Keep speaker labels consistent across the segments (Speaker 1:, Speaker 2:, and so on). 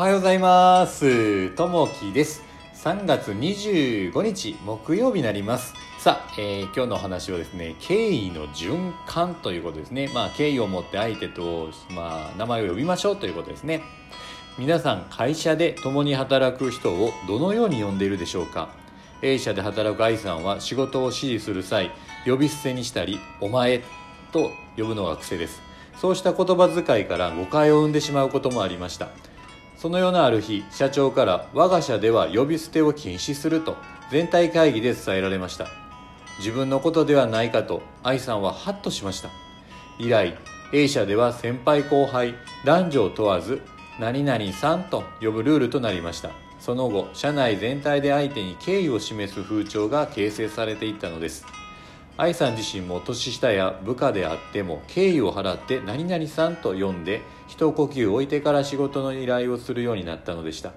Speaker 1: おはようございます。ともきです。3月25日木曜日になります。さあ、えー今日のお話はですね、敬意の循環ということですね。まあ、敬意を持って相手と、まあ、名前を呼びましょうということですね。皆さん、会社で共に働く人をどのように呼んでいるでしょうか A 社で働く愛さんは仕事を指示する際、呼び捨てにしたり、お前と呼ぶのが癖です。そうした言葉遣いから誤解を生んでしまうこともありました。そのようなある日、社長から我が社では呼び捨てを禁止すると全体会議で伝えられました。自分のことではないかと愛さんはハッとしました。以来、A 社では先輩後輩、男女を問わず、何々さんと呼ぶルールとなりました。その後、社内全体で相手に敬意を示す風潮が形成されていったのです。愛さん自身も年下や部下であっても敬意を払って何々さんと呼んで一呼吸置いてから仕事の依頼をするようになったのでした。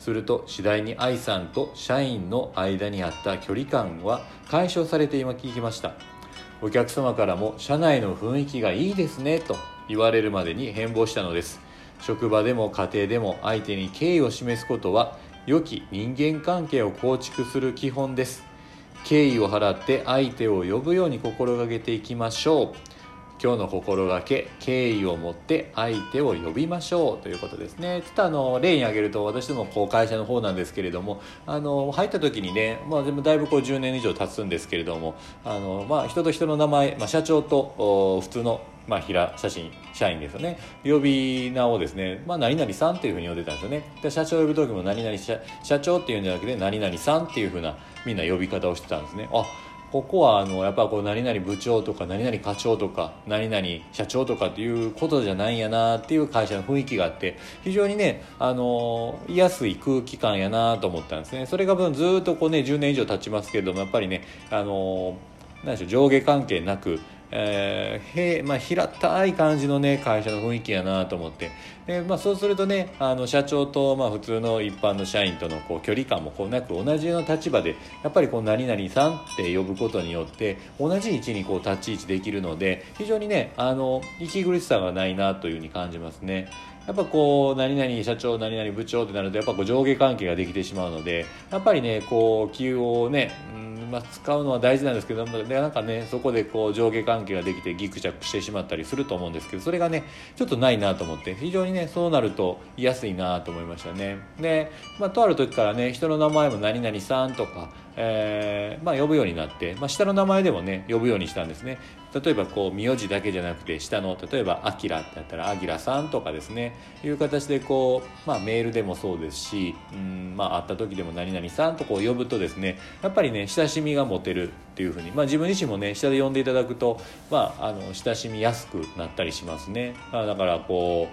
Speaker 1: すると次第に愛さんと社員の間にあった距離感は解消されていきました。お客様からも社内の雰囲気がいいですねと言われるまでに変貌したのです。職場でも家庭でも相手に敬意を示すことは良き人間関係を構築する基本です。敬意を払って相手を呼ぶように心がけていきましょう。今日の心がけ敬意を持って相手を呼びましょう。ということですね。ちょっとあの例に挙げると私どもこう会社の方なんですけれどもあの入った時にね、まあ、でもだいぶこう10年以上経つんですけれどもあの、まあ、人と人の名前、まあ、社長と普通のまあ、平写真社員ですよね。呼び名をですね、まあ、何々さんっていうふうに呼んでたんですよね。で社長を呼ぶ時も何々社社長っていうんじゃなくて何々さんっていうふうなみんな呼び方をしてたんですね。あここはあのやっぱこう何々部長とか何々課長とか何々社長とかっていうことじゃないんやなっていう会社の雰囲気があって非常にねあの居やすい空気感やなと思ったんですね。それが分ずっとこうね10年以上経ちますけれどもやっぱりねあの何でしょう上下関係なくえーへまあ、平たい感じのね会社の雰囲気やなと思ってで、まあ、そうするとねあの社長と、まあ、普通の一般の社員とのこう距離感もこうなく同じような立場でやっぱりこう何々さんって呼ぶことによって同じ位置にこう立ち位置できるので非常にねあの息苦しさがないなというふうに感じますね。やっぱこう何々社長何々部長ってなるとやっぱこう上下関係ができてしまうのでやっぱりねこう気をね、うんまあ、使うのは大事なんですけどでなんかねそこでこう上下関係ができてギクシャクしてしまったりすると思うんですけどそれがねちょっとないなと思って非常にねそうなると居やすいなと思いましたね。で、まあ、とある時からね人の名前も何々さんとかえーまあ、呼ぶようになって、まあ、下の名前でもね呼ぶようにしたんですね。例えばこう名字だけじゃなくて下の例えば「あきら」ってやったら「あきらさん」とかですねいう形でこう、まあ、メールでもそうですし、うんまあ、会った時でも「何々さん」とこう呼ぶとですねやっぱりね親しみが持てるっていうふうに、まあ、自分自身もね下で呼んでいただくと、まあ、あの親しみやすくなったりしますね、まあ、だからこ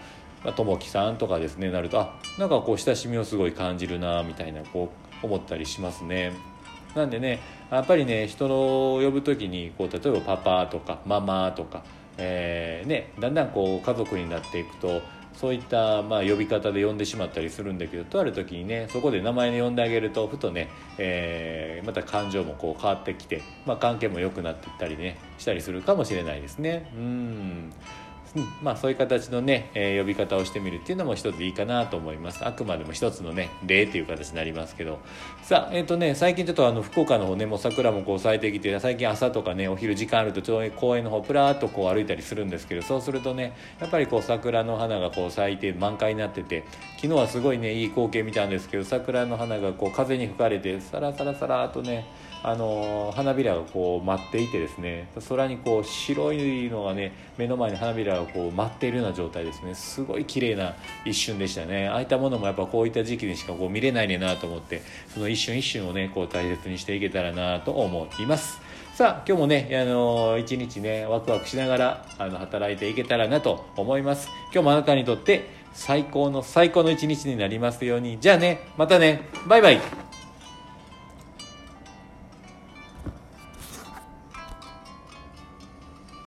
Speaker 1: うともきさんとかですねなるとあなんかこう親しみをすごい感じるなみたいなこう思ったりしますね。なんでねやっぱりね人の呼ぶ時にこう例えばパパとかママとか、えーね、だんだんこう家族になっていくとそういったまあ呼び方で呼んでしまったりするんだけどとある時にねそこで名前で呼んであげるとふとね、えーまた感情もこう変わってきて、まあ、関係も良くなっていったりねしたりするかもしれないですね。うんまあ、そういう形のね、えー呼び方をしてみるっていうのも一ついいかなと思います。あくまでも一つのね例という形になりますけど。さあえっ、とね最近ちょっとあの福岡の方ねもう桜もこう咲いてきて最近朝とかねお昼時間あるとちょうど公園の方プラーっとこう歩いたりするんですけどそうするとねやっぱりこう桜の花がこう咲いて満開になってて昨日はすごいねいい光景見たんですけど桜の花がこう風に吹かれてサラサラサラっとねあの花びらがこう舞っていてですね空にこう白いのがね目の前に花びらがこう舞っているような状態ですね。すごい綺麗な一瞬でしたね。ああいったものもやっぱこういった時期にしかこう見れないねなと思ってその一瞬一瞬をねこう大切にしていけたらなと思います。さあ今日もねあの一日ねワクワクしながらあの働いていけたらなと思います。今日もあなたにとって最高の最高の一日になりますように。じゃあねまたね。バイバイ。